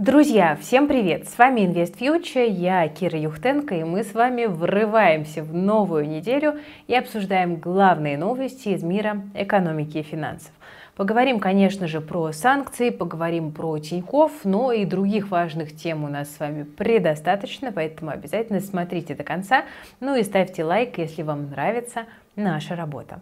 Друзья, всем привет! С вами InvestFuture, я Кира Юхтенко, и мы с вами врываемся в новую неделю и обсуждаем главные новости из мира экономики и финансов. Поговорим, конечно же, про санкции, поговорим про Тиньков, но и других важных тем у нас с вами предостаточно, поэтому обязательно смотрите до конца, ну и ставьте лайк, если вам нравится наша работа.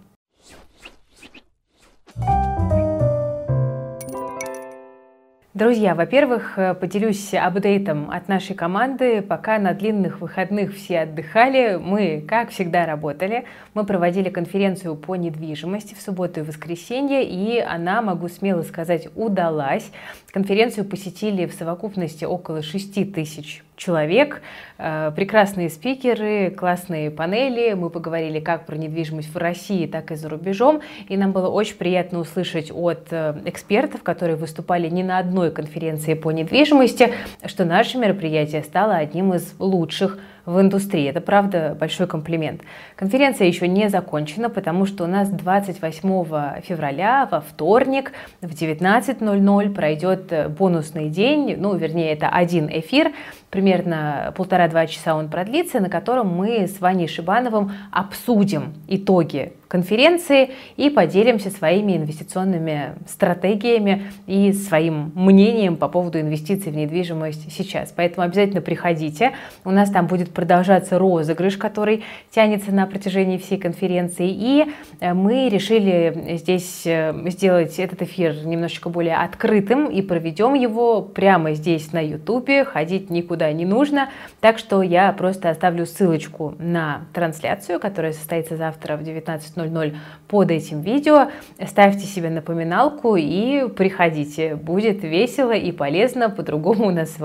Друзья, во-первых, э, поделюсь апдейтом от нашей команды. Пока на длинных выходных все отдыхали, мы, как всегда, работали. Мы проводили конференцию по недвижимости в субботу и воскресенье, и она, могу смело сказать, удалась. Конференцию посетили в совокупности около 6 тысяч человек, э, прекрасные спикеры, классные панели. Мы поговорили как про недвижимость в России, так и за рубежом. И нам было очень приятно услышать от э, экспертов, которые выступали не на одной конференции по недвижимости, что наше мероприятие стало одним из лучших в индустрии. Это, правда, большой комплимент. Конференция еще не закончена, потому что у нас 28 февраля во вторник в 19.00 пройдет бонусный день, ну, вернее, это один эфир, примерно полтора-два часа он продлится, на котором мы с Ваней Шибановым обсудим итоги конференции и поделимся своими инвестиционными стратегиями и своим мнением по поводу инвестиций в недвижимость сейчас. Поэтому обязательно приходите. У нас там будет продолжаться розыгрыш, который тянется на протяжении всей конференции. И э, мы решили здесь э, сделать этот эфир немножечко более открытым и проведем его прямо здесь на YouTube. Ходить никуда не нужно. Так что я просто оставлю ссылочку на трансляцию, которая состоится завтра в 19 16.00 под этим видео. Ставьте себе напоминалку и приходите. Будет весело и полезно, по-другому у нас с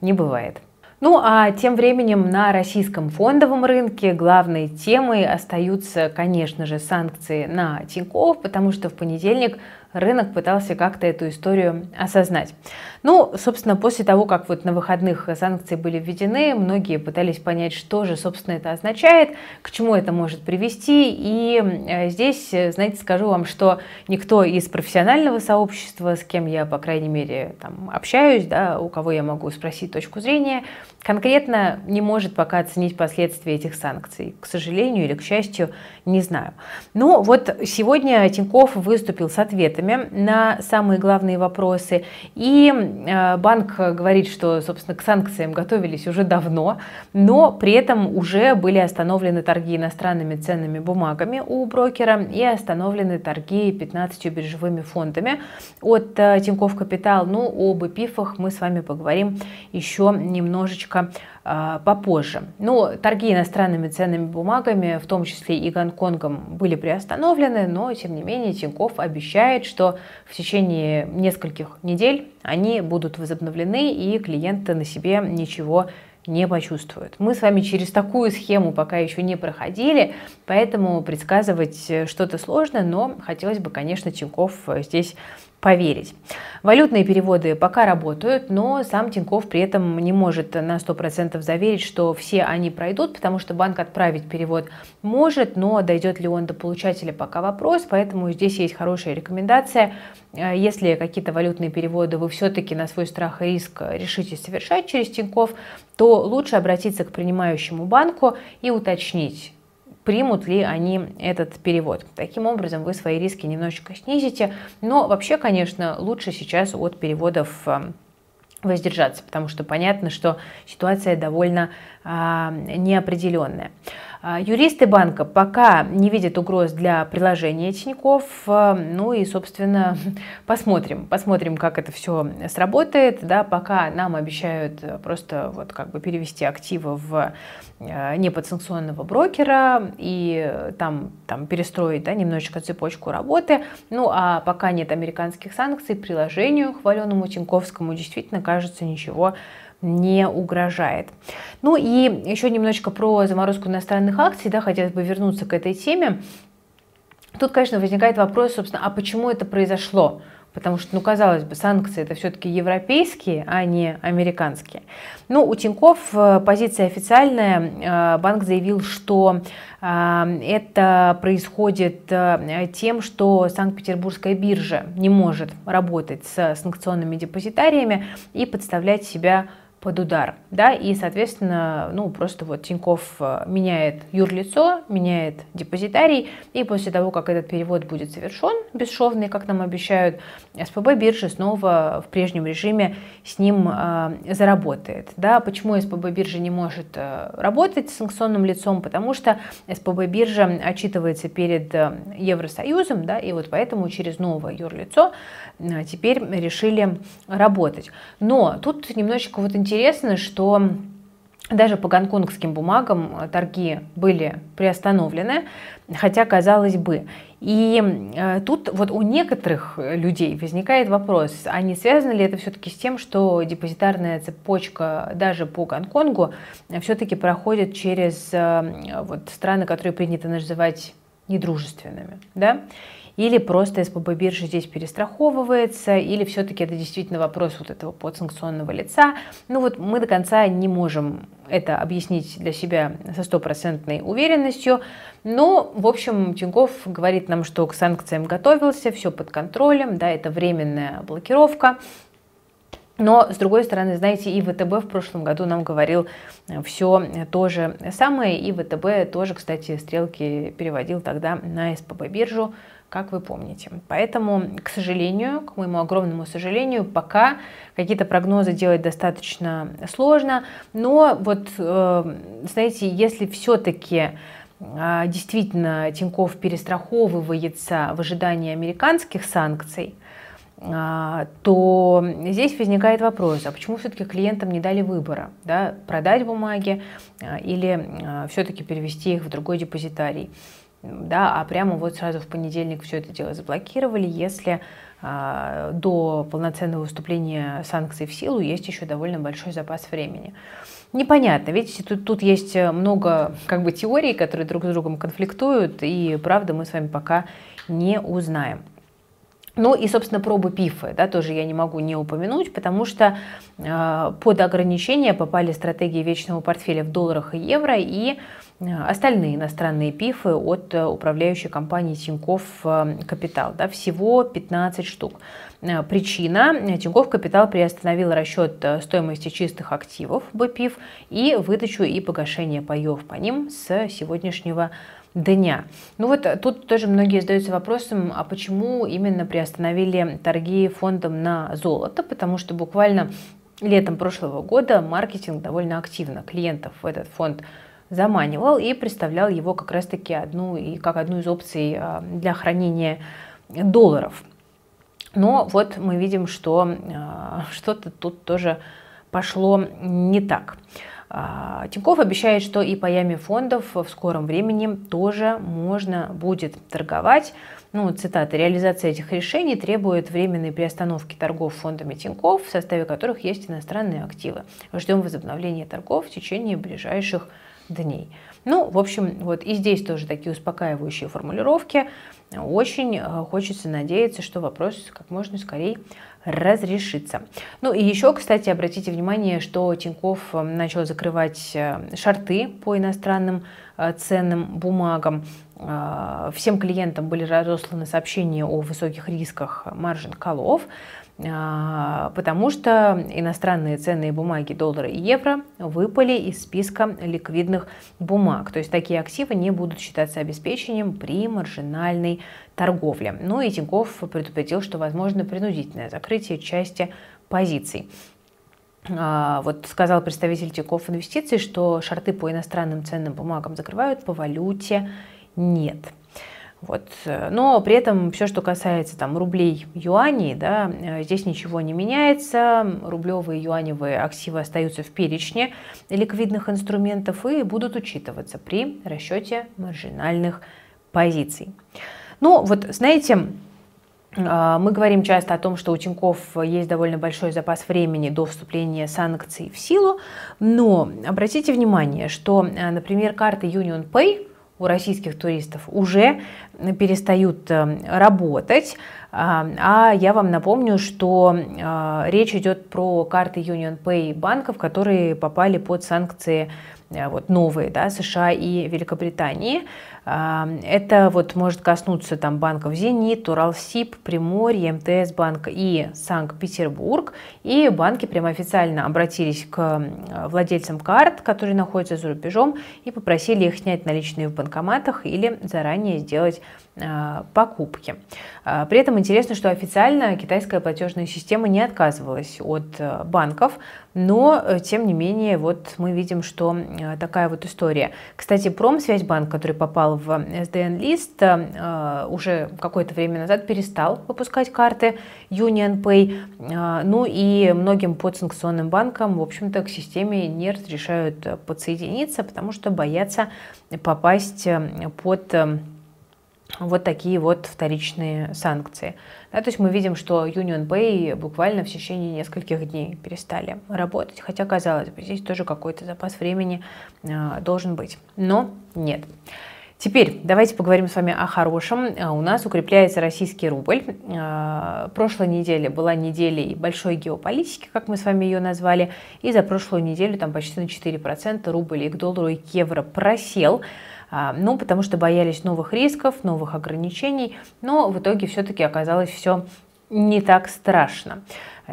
не бывает. Ну а тем временем на российском фондовом рынке главной темой остаются, конечно же, санкции на Тинькофф, потому что в понедельник рынок пытался как-то эту историю осознать. Ну, собственно, после того, как вот на выходных санкции были введены, многие пытались понять, что же, собственно, это означает, к чему это может привести. И э, здесь, знаете, скажу вам, что никто из профессионального сообщества, с кем я, по крайней мере, там, общаюсь, да, у кого я могу спросить точку зрения, конкретно не может пока оценить последствия этих санкций. К сожалению или к счастью, не знаю. Но вот сегодня Тиньков выступил с ответами на самые главные вопросы. И э, банк говорит, что, собственно, к санкциям готовились уже давно, но при этом уже были остановлены торги иностранными ценными бумагами у брокера и остановлены торги 15 биржевыми фондами от э, Тиньков Капитал. Ну, об ПИФах мы с вами поговорим еще немножечко попозже. Ну, торги иностранными ценными бумагами, в том числе и Гонконгом, были приостановлены, но, тем не менее, Тиньков обещает, что в течение нескольких недель они будут возобновлены, и клиенты на себе ничего не почувствуют. Мы с вами через такую схему пока еще не проходили, поэтому предсказывать что-то сложно, но хотелось бы, конечно, Тиньков здесь поверить. Валютные переводы пока работают, но сам Тиньков при этом не может на 100% заверить, что все они пройдут, потому что банк отправить перевод может, но дойдет ли он до получателя пока вопрос, поэтому здесь есть хорошая рекомендация. Э, если какие-то валютные переводы вы все-таки на свой страх и риск решите совершать через Тиньков, то лучше обратиться к принимающему банку и уточнить, примут ли они этот перевод. Таким образом, вы свои риски немножечко снизите. Но вообще, конечно, лучше сейчас от переводов э, воздержаться, потому что понятно, что ситуация довольно а, неопределенная. А, юристы банка пока не видят угроз для приложения Тиньков. А, ну и, собственно, посмотрим, посмотрим, как это все сработает. Да, пока нам обещают просто вот как бы перевести активы в а, неподсанкционного брокера и там, там перестроить да, немножечко цепочку работы. Ну а пока нет американских санкций, приложению хваленому Тиньковскому действительно кажется ничего не угрожает. Ну и еще немножечко про заморозку иностранных акций, да, хотелось бы вернуться к этой теме. Тут, конечно, возникает вопрос, собственно, а почему это произошло? потому что, ну, казалось бы, санкции это все-таки европейские, а не американские. Ну, у Тиньков э, позиция официальная. Э, банк заявил, что э, это происходит тем, что Санкт-Петербургская биржа не может работать с санкционными депозитариями и подставлять себя под удар, да, и, соответственно, ну, просто вот Тиньков э, меняет юрлицо, меняет депозитарий, и после того, как этот перевод будет завершен, бесшовный, как нам обещают, СПБ биржа снова в прежнем режиме с ним э, заработает, да, почему СПБ биржа не может э, работать с санкционным лицом, потому что СПБ биржа отчитывается перед э, Евросоюзом, да, и вот поэтому через новое юрлицо теперь решили работать. Но тут немножечко вот интересно, интересно, что даже по гонконгским бумагам торги были приостановлены, хотя казалось бы. И э, тут вот у некоторых людей возникает вопрос, а не связано ли это все-таки с тем, что депозитарная цепочка даже по Гонконгу все-таки проходит через э, вот, страны, которые принято называть недружественными, да? Или просто СПБ биржа здесь перестраховывается, или все-таки это действительно вопрос вот этого подсанкционного лица. Ну вот мы до конца не можем это объяснить для себя со стопроцентной уверенностью. Но, в общем, Тиньков говорит нам, что к санкциям готовился, все под контролем, да, это временная блокировка. Но, с другой стороны, знаете, и ВТБ в прошлом году нам говорил все то же самое, и ВТБ тоже, кстати, стрелки переводил тогда на СПБ биржу, как вы помните. Поэтому, к сожалению, к моему огромному сожалению, пока какие-то прогнозы делать достаточно сложно. Но вот, э, знаете, если все-таки э, действительно Тиньков перестраховывается в ожидании американских санкций, э, то здесь возникает вопрос, а почему все-таки клиентам не дали выбора, да, продать бумаги или все-таки перевести их в другой депозитарий да, а прямо вот сразу в понедельник все это дело заблокировали, если а, до полноценного выступления санкций в силу есть еще довольно большой запас времени. Непонятно, видите, тут, тут есть много как бы теорий, которые друг с другом конфликтуют, и правда мы с вами пока не узнаем. Ну и, собственно, пробы ПИФы, да, тоже я не могу не упомянуть, потому что э, под ограничения попали стратегии вечного портфеля в долларах и евро и остальные иностранные ПИФы от э, управляющей компании Тиньков э, Капитал. Да, всего 15 штук. Э, причина. Тиньков Капитал приостановил расчет стоимости чистых активов БПИФ и выдачу и погашение паев по ним с сегодняшнего дня. Ну вот тут тоже многие задаются вопросом, а почему именно приостановили торги фондом на золото? Потому что буквально летом прошлого года маркетинг довольно активно клиентов в этот фонд заманивал и представлял его как раз-таки одну, и как одну из опций а, для хранения долларов. Но вот мы видим, что а, что-то тут тоже пошло не так. А, Тиньков обещает, что и паями фондов в скором времени тоже можно будет торговать. Ну, цитата, реализация этих решений требует временной приостановки торгов фондами Тиньков, в составе которых есть иностранные активы. Ждем возобновления торгов в течение ближайших дней. Ну, в общем, вот и здесь тоже такие успокаивающие формулировки. Очень э, хочется надеяться, что вопрос как можно скорее разрешится. Ну и еще, кстати, обратите внимание, что Тиньков э, начал закрывать э, шарты по иностранным ценным бумагам. Всем клиентам были разосланы сообщения о высоких рисках маржин колов. А, потому что иностранные ценные бумаги доллара и евро выпали из списка ликвидных бумаг. То есть такие активы не будут считаться обеспечением при маржинальной торговле. Ну и Тиньков предупредил, что возможно принудительное закрытие части позиций. А, вот сказал представитель Тинькофф Инвестиций, что шарты по иностранным ценным бумагам закрывают, по валюте нет. Вот. Но при этом все, что касается там, рублей, юаней, да, э, здесь ничего не меняется. Рублевые, юаневые активы остаются в перечне ликвидных инструментов и будут учитываться при расчете маржинальных позиций. Ну, вот знаете, э, мы говорим часто о том, что у Тиньков есть довольно большой запас времени до вступления санкций в силу, но обратите внимание, что, э, например, карта Union Pay у российских туристов уже перестают работать. А я вам напомню, что речь идет про карты Union Pay банков, которые попали под санкции вот новые, да, США и Великобритании. Это вот может коснуться там банков «Зенит», «Уралсиб», «Приморье», МТС банк и Санкт-Петербург. И банки прямо официально обратились к владельцам карт, которые находятся за рубежом, и попросили их снять наличные в банкоматах или заранее сделать покупки. А, при этом интересно, что официально китайская платежная система не отказывалась от э, банков, но э, тем не менее вот мы видим, что э, такая вот история. Кстати, Промсвязьбанк, который попал в SDN-лист, уже какое-то время назад перестал выпускать карты Union Pay, ну и многим подсанкционным банкам, в общем-то, к системе не разрешают подсоединиться, потому что боятся попасть под вот такие вот вторичные санкции. Да, то есть мы видим, что Union Pay буквально в течение нескольких дней перестали работать, хотя, казалось бы, здесь тоже какой-то запас времени э, должен быть, но нет. Теперь давайте поговорим с вами о хорошем. А, у нас укрепляется российский рубль. А, прошлой неделе была неделей большой геополитики, как мы с вами ее назвали, и за прошлую неделю там почти на 4% рубль и к доллару и к евро просел. А, ну, потому что боялись новых рисков, новых ограничений, но в итоге все-таки оказалось все не так страшно.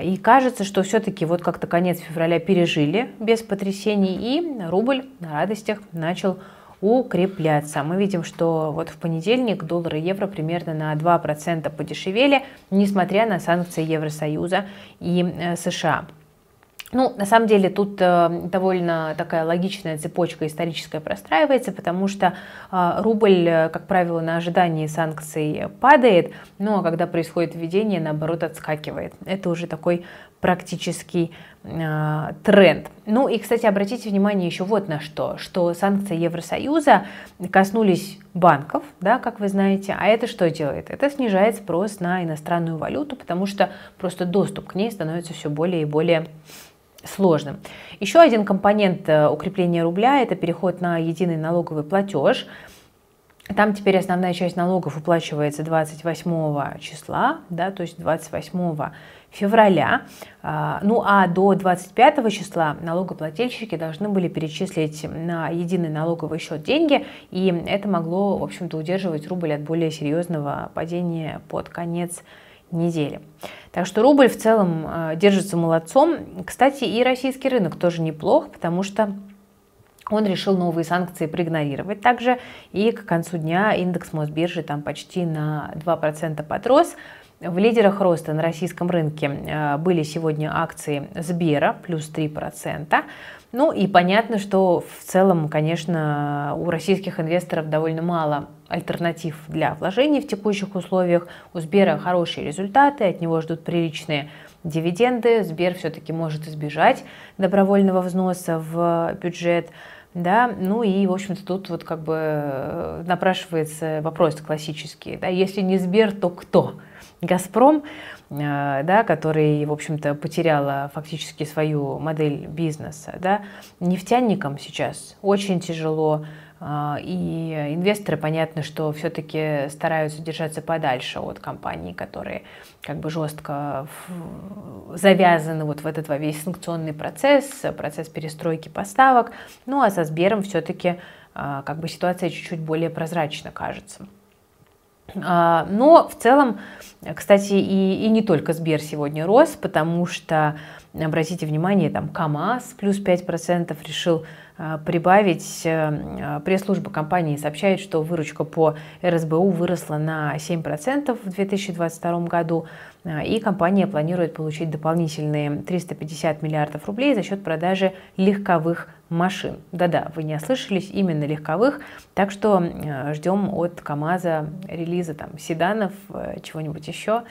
И кажется, что все-таки вот как-то конец февраля пережили без потрясений, и рубль на радостях начал укрепляться. Мы видим, что вот в понедельник доллар и евро примерно на 2% подешевели, несмотря на санкции Евросоюза и э, США. Ну, на самом деле тут э, довольно такая логичная цепочка историческая простраивается, потому что э, рубль, как правило, на ожидании санкций падает, ну а когда происходит введение, наоборот, отскакивает. Это уже такой практический э, тренд. Ну и, кстати, обратите внимание еще вот на что, что санкции Евросоюза коснулись банков, да, как вы знаете, а это что делает? Это снижает спрос на иностранную валюту, потому что просто доступ к ней становится все более и более сложным. Еще один компонент э, укрепления рубля – это переход на единый налоговый платеж. Там теперь основная часть налогов уплачивается 28 числа, да, то есть 28 февраля. А, ну а до 25 числа налогоплательщики должны были перечислить на единый налоговый счет деньги, и это могло, в общем-то, удерживать рубль от более серьезного падения под конец недели. Так что рубль в целом э, держится молодцом. Кстати, и российский рынок тоже неплох, потому что он решил новые санкции проигнорировать также. И к концу дня индекс Мосбиржи там почти на 2% подрос. В лидерах роста на российском рынке э, были сегодня акции Сбера, плюс 3%. Ну и понятно, что в целом, конечно, у российских инвесторов довольно мало альтернатив для вложений в текущих условиях. У Сбера хорошие результаты, от него ждут приличные дивиденды. Сбер все-таки может избежать добровольного взноса в бюджет. Да, ну и, в общем-то, тут вот как бы э, напрашивается вопрос классический. Да, если не Сбер, то кто? Газпром, э, да, который, в общем-то, потеряла фактически свою модель бизнеса. Да. Нефтяникам сейчас очень тяжело, и инвесторы, понятно, что все-таки стараются держаться подальше от компаний, которые как бы жестко завязаны вот в этот весь санкционный процесс, процесс перестройки поставок. Ну а со Сбером все-таки э, как бы ситуация чуть-чуть более прозрачна, кажется. А, но в целом, кстати, и, и не только Сбер сегодня рос, потому что, обратите внимание, там КАМАЗ плюс 5% решил а, прибавить. Э, пресс-служба компании сообщает, что выручка по РСБУ выросла на 7% в 2022 году, и компания планирует получить дополнительные 350 миллиардов рублей за счет продажи легковых машин. Да-да, вы не ослышались, именно легковых. Так что э, ждем от КАМАЗа релиза там, седанов, э, чего-нибудь еще.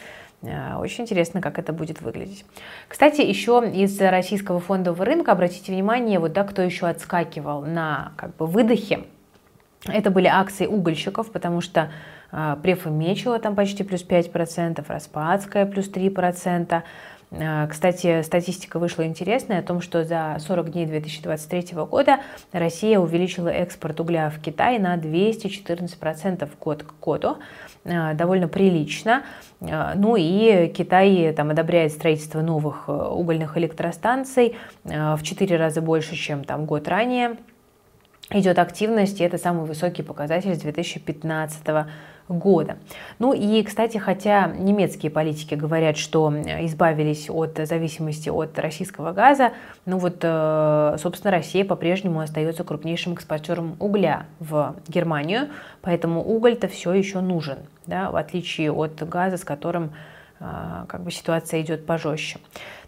Э, очень интересно, как это будет выглядеть. Кстати, еще из российского фондового рынка, обратите внимание, вот да, кто еще отскакивал на как бы выдохе. Это были акции угольщиков, потому что э, Префа Мечева там почти плюс 5%, Распадская плюс 3%, Э, кстати, статистика вышла интересная о том, что за 40 дней 2023 года Россия увеличила экспорт угля в Китай на 214% год к году. Э, довольно прилично. Ну и Китай там одобряет строительство новых угольных электростанций в 4 раза больше, чем там год ранее идет активность, и это самый высокий показатель с 2015 года. Ну и, кстати, хотя немецкие политики говорят, что избавились от зависимости от российского газа, ну вот, э, собственно, Россия по-прежнему остается крупнейшим экспортером угля в Германию, поэтому уголь-то все еще нужен, да, в отличие от газа, с которым а, как бы ситуация идет пожестче.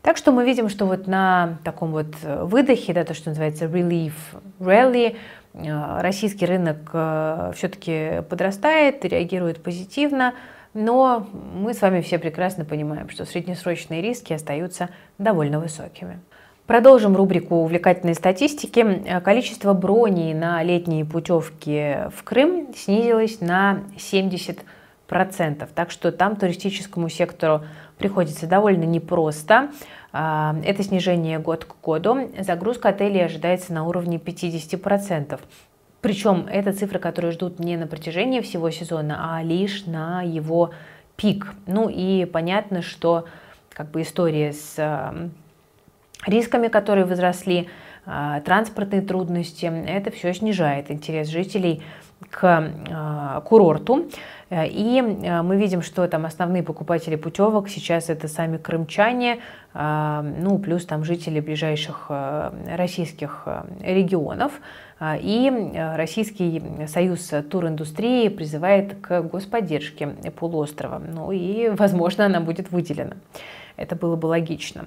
Так что мы видим, что вот на таком вот выдохе, да, то, что называется relief rally, российский рынок а, все-таки подрастает, реагирует позитивно, но мы с вами все прекрасно понимаем, что среднесрочные риски остаются довольно высокими. Продолжим рубрику увлекательной статистики. Количество броней на летние путевки в Крым снизилось на 70 процентов. Так что там туристическому сектору приходится довольно непросто. А, это снижение год к году. Загрузка отелей ожидается на уровне 50%. Причем это цифры, которые ждут не на протяжении всего сезона, а лишь на его пик. Ну и понятно, что как бы история с а, рисками, которые возросли, а, транспортные трудности, это все снижает интерес жителей к курорту. Э, и э, мы видим, что там основные покупатели путевок сейчас это сами крымчане, э, ну, плюс там жители ближайших российских регионов. И Российский союз туриндустрии призывает к господдержке полуострова. Ну и, возможно, она будет выделена. Это было бы логично.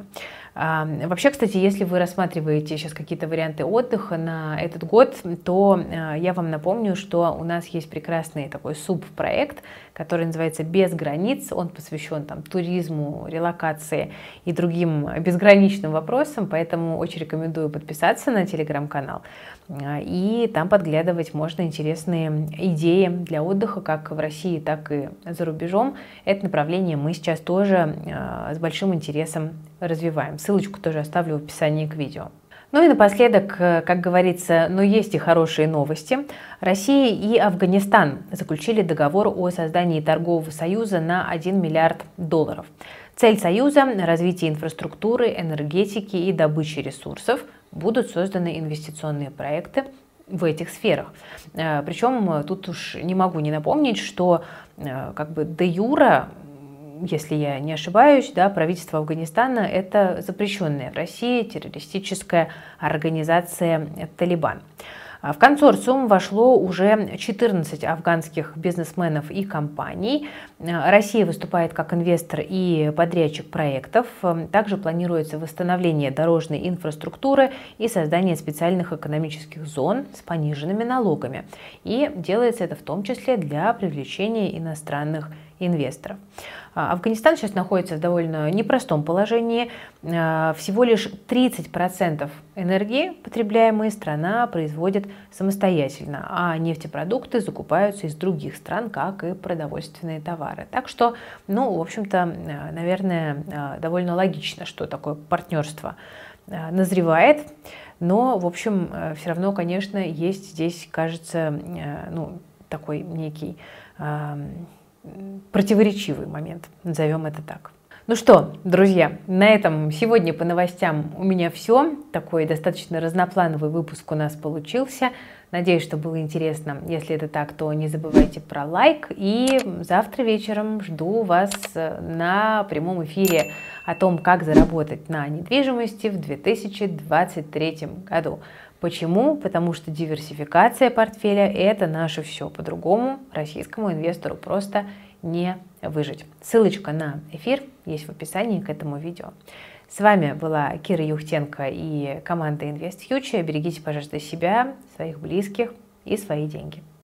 Вообще, кстати, если вы рассматриваете сейчас какие-то варианты отдыха на этот год, то а, я вам напомню, что у нас есть прекрасный такой субпроект, который называется «Без границ». Он посвящен там, туризму, релокации и другим безграничным вопросам, поэтому очень рекомендую подписаться на телеграм-канал. А, и там подглядывать можно интересные идеи для отдыха как в России, так и за рубежом. Это направление мы сейчас тоже а, с большим интересом развиваем. Ссылочку тоже оставлю в описании к видео. Ну и напоследок, э, как говорится, но есть и хорошие новости. Россия и Афганистан заключили договор о создании торгового союза на 1 миллиард долларов. Цель союза – развитие инфраструктуры, энергетики и добычи ресурсов. Будут созданы инвестиционные проекты в этих сферах. Э, Причем тут уж не могу не напомнить, что э, как бы де юра если я не ошибаюсь, да, правительство Афганистана – это запрещенная в России террористическая организация «Талибан». А в консорциум вошло уже 14 афганских бизнесменов и компаний. Россия выступает как инвестор и подрядчик проектов. Также планируется восстановление дорожной инфраструктуры и создание специальных экономических зон с пониженными налогами. И делается это в том числе для привлечения иностранных инвесторов. А, Афганистан сейчас находится в довольно непростом положении. А, всего лишь 30% энергии, потребляемой страна производит самостоятельно, а нефтепродукты закупаются из других стран, как и продовольственные товары. Так что, ну, в общем-то, наверное, довольно логично, что такое партнерство назревает. Но, в общем, все равно, конечно, есть здесь, кажется, ну, такой некий противоречивый момент, назовем это так. Ну что, друзья, на этом сегодня по новостям у меня все. Такой достаточно разноплановый выпуск у нас получился. Надеюсь, что было интересно. Если это так, то не забывайте про лайк. И завтра вечером жду вас на прямом эфире о том, как заработать на недвижимости в 2023 году. Почему? Потому что диверсификация портфеля – это наше все. По-другому российскому инвестору просто не выжить. Ссылочка на эфир есть в описании к этому видео. С вами была Кира Юхтенко и команда Invest Future. Берегите, пожалуйста, себя, своих близких и свои деньги.